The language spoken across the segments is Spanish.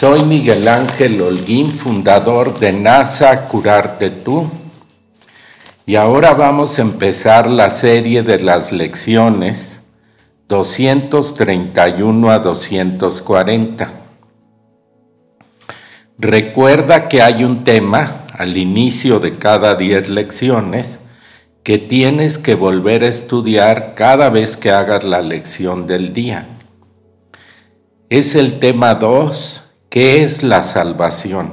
Soy Miguel Ángel Holguín, fundador de NASA Curarte Tú. Y ahora vamos a empezar la serie de las lecciones 231 a 240. Recuerda que hay un tema al inicio de cada 10 lecciones que tienes que volver a estudiar cada vez que hagas la lección del día. Es el tema 2 ¿Qué es la salvación?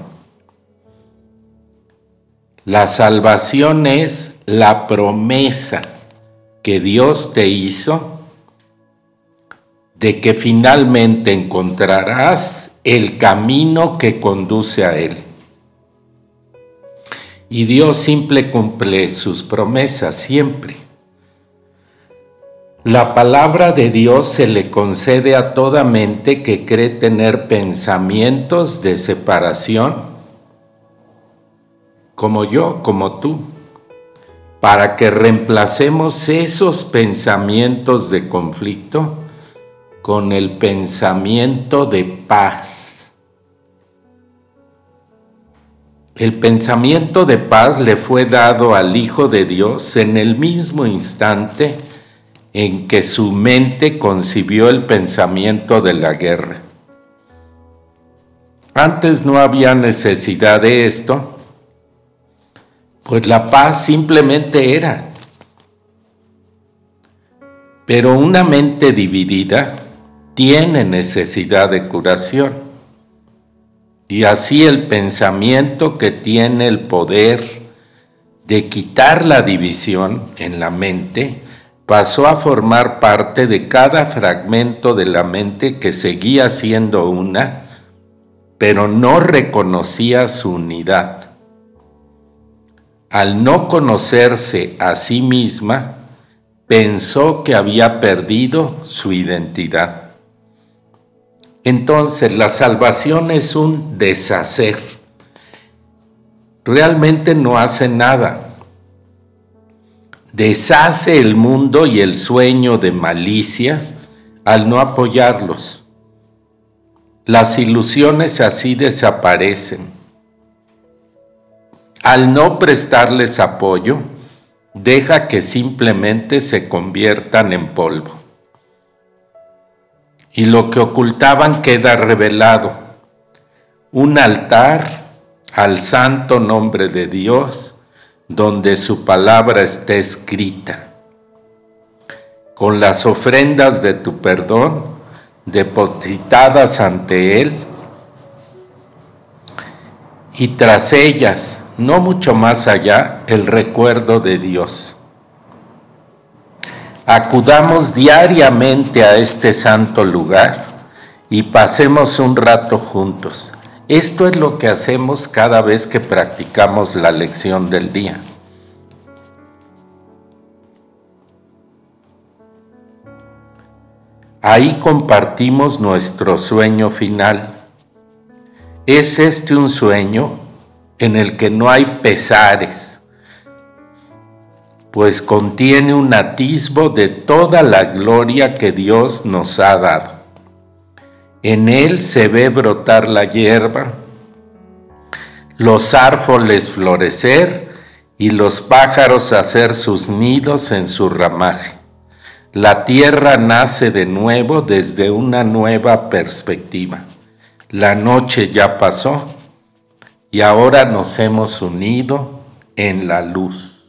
La salvación es la promesa que Dios te hizo de que finalmente encontrarás el camino que conduce a Él. Y Dios simple cumple sus promesas siempre. La palabra de Dios se le concede a toda mente que cree tener pensamientos de separación, como yo, como tú, para que reemplacemos esos pensamientos de conflicto con el pensamiento de paz. El pensamiento de paz le fue dado al Hijo de Dios en el mismo instante en que su mente concibió el pensamiento de la guerra. Antes no había necesidad de esto, pues la paz simplemente era. Pero una mente dividida tiene necesidad de curación. Y así el pensamiento que tiene el poder de quitar la división en la mente, pasó a formar parte de cada fragmento de la mente que seguía siendo una, pero no reconocía su unidad. Al no conocerse a sí misma, pensó que había perdido su identidad. Entonces la salvación es un deshacer. Realmente no hace nada deshace el mundo y el sueño de malicia al no apoyarlos. Las ilusiones así desaparecen. Al no prestarles apoyo, deja que simplemente se conviertan en polvo. Y lo que ocultaban queda revelado. Un altar al santo nombre de Dios donde su palabra esté escrita, con las ofrendas de tu perdón depositadas ante Él, y tras ellas, no mucho más allá, el recuerdo de Dios. Acudamos diariamente a este santo lugar y pasemos un rato juntos esto es lo que hacemos cada vez que practicamos la lección del día. Ahí compartimos nuestro sueño final. Es este un sueño en el que no hay pesares, pues contiene un atisbo de toda la gloria que Dios nos ha dado. En él se ve brotar la hierba, los árboles florecer y los pájaros hacer sus nidos en su ramaje. La tierra nace de nuevo desde una nueva perspectiva. La noche ya pasó y ahora nos hemos unido en la luz.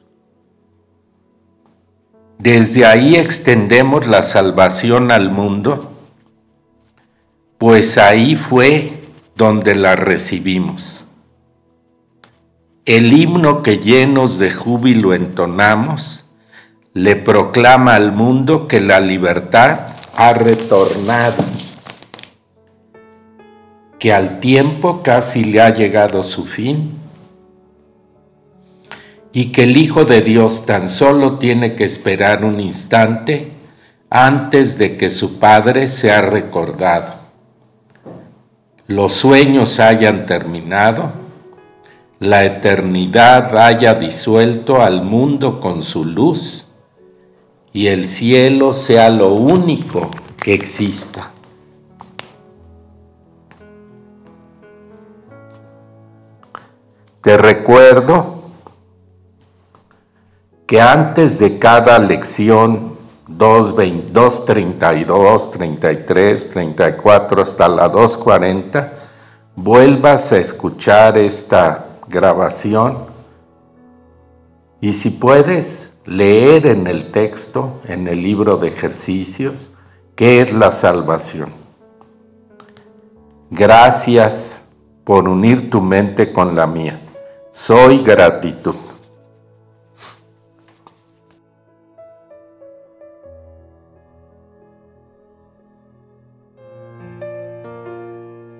Desde ahí extendemos la salvación al mundo pues ahí fue donde la recibimos. el himno que llenos de júbilo entonamos, le proclama al mundo que la libertad ha retornado, que al tiempo casi le ha llegado su fin y que el Hijo de Dios tan solo tiene que esperar un instante antes de que su Padre sea recordado. Los sueños hayan terminado, la eternidad haya disuelto al mundo con su luz y el cielo sea lo único que exista. Te recuerdo que antes de cada lección 2, 32, 33, 34 hasta la 240, vuelvas a escuchar esta grabación y si puedes leer en el texto, en el libro de ejercicios, qué es la salvación. Gracias por unir tu mente con la mía. Soy gratitud.